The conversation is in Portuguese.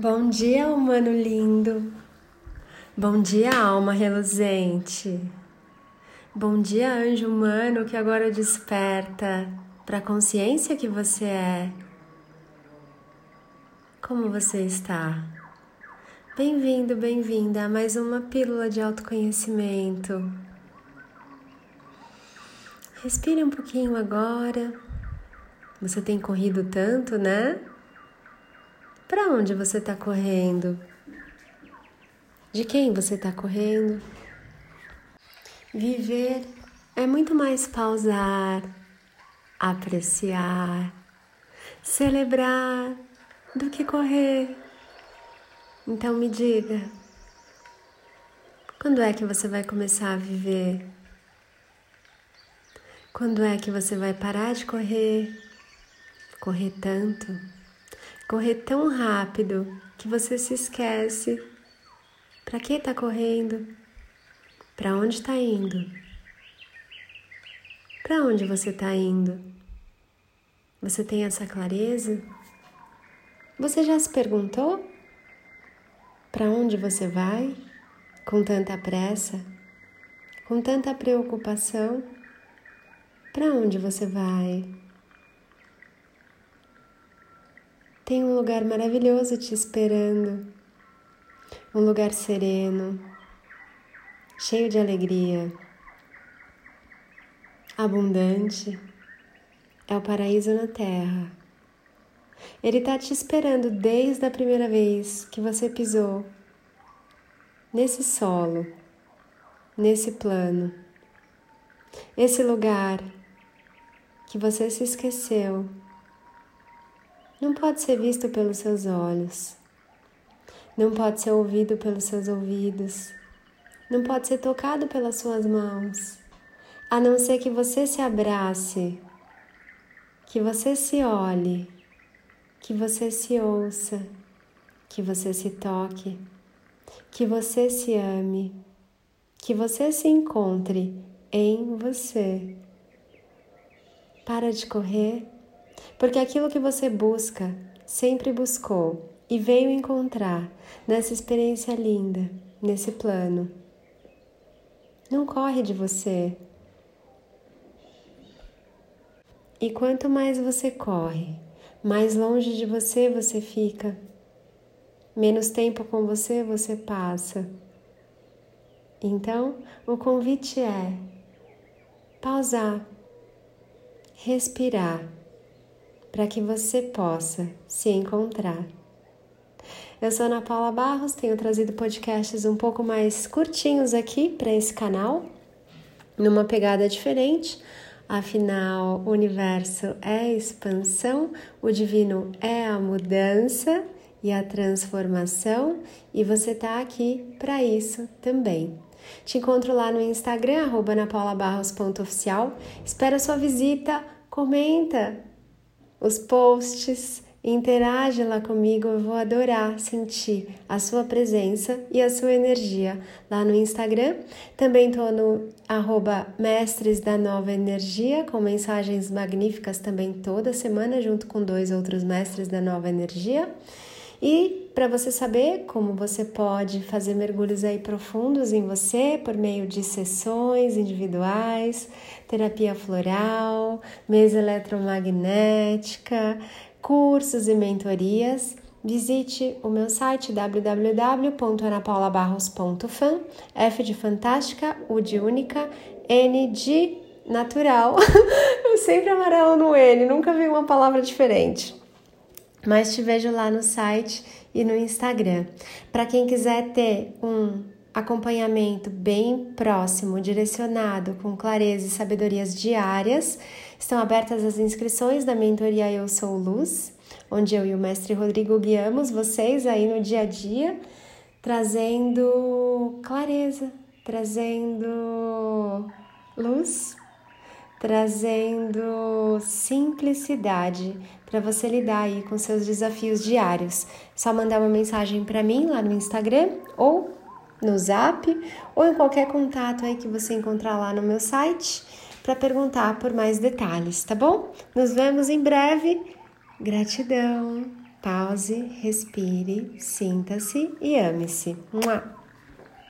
Bom dia, humano lindo. Bom dia, alma reluzente. Bom dia, anjo humano que agora desperta para a consciência que você é. Como você está? Bem-vindo, bem-vinda a mais uma pílula de autoconhecimento. Respire um pouquinho agora. Você tem corrido tanto, né? Para onde você está correndo? De quem você está correndo? Viver é muito mais pausar, apreciar, celebrar do que correr. Então me diga, quando é que você vai começar a viver? Quando é que você vai parar de correr? Correr tanto? Correr tão rápido que você se esquece. Para que está correndo? Para onde está indo? Para onde você está indo? Você tem essa clareza? Você já se perguntou? Para onde você vai com tanta pressa? Com tanta preocupação? Para onde você vai? Tem um lugar maravilhoso te esperando, um lugar sereno, cheio de alegria, abundante. É o paraíso na terra. Ele está te esperando desde a primeira vez que você pisou nesse solo, nesse plano, esse lugar que você se esqueceu não pode ser visto pelos seus olhos, não pode ser ouvido pelos seus ouvidos, não pode ser tocado pelas suas mãos, a não ser que você se abrace, que você se olhe, que você se ouça, que você se toque, que você se ame, que você se encontre em você. Para de correr porque aquilo que você busca, sempre buscou e veio encontrar nessa experiência linda, nesse plano. Não corre de você. E quanto mais você corre, mais longe de você você fica, menos tempo com você você passa. Então, o convite é pausar, respirar para que você possa se encontrar. Eu sou Ana Paula Barros, tenho trazido podcasts um pouco mais curtinhos aqui para esse canal, numa pegada diferente. Afinal, o universo é expansão, o divino é a mudança e a transformação, e você está aqui para isso também. Te encontro lá no Instagram, arroba anapaulabarros.oficial. Espero a sua visita, comenta, os posts, interage lá comigo, eu vou adorar sentir a sua presença e a sua energia lá no Instagram. Também estou no arroba Mestres da Nova Energia, com mensagens magníficas também toda semana, junto com dois outros mestres da Nova Energia. E para você saber como você pode fazer mergulhos aí profundos em você por meio de sessões individuais, terapia floral, mesa eletromagnética, cursos e mentorias, visite o meu site www.anapaulabarros.fan, F de fantástica, U de única, N de natural. Eu sempre amarelo no N, nunca vi uma palavra diferente mas te vejo lá no site e no Instagram. Para quem quiser ter um acompanhamento bem próximo, direcionado, com clareza e sabedorias diárias, estão abertas as inscrições da mentoria Eu Sou Luz, onde eu e o mestre Rodrigo guiamos vocês aí no dia a dia, trazendo clareza, trazendo luz, trazendo simplicidade para você lidar aí com seus desafios diários. Só mandar uma mensagem para mim lá no Instagram ou no Zap ou em qualquer contato aí que você encontrar lá no meu site para perguntar por mais detalhes, tá bom? Nos vemos em breve. Gratidão. Pause, respire, sinta-se e ame-se.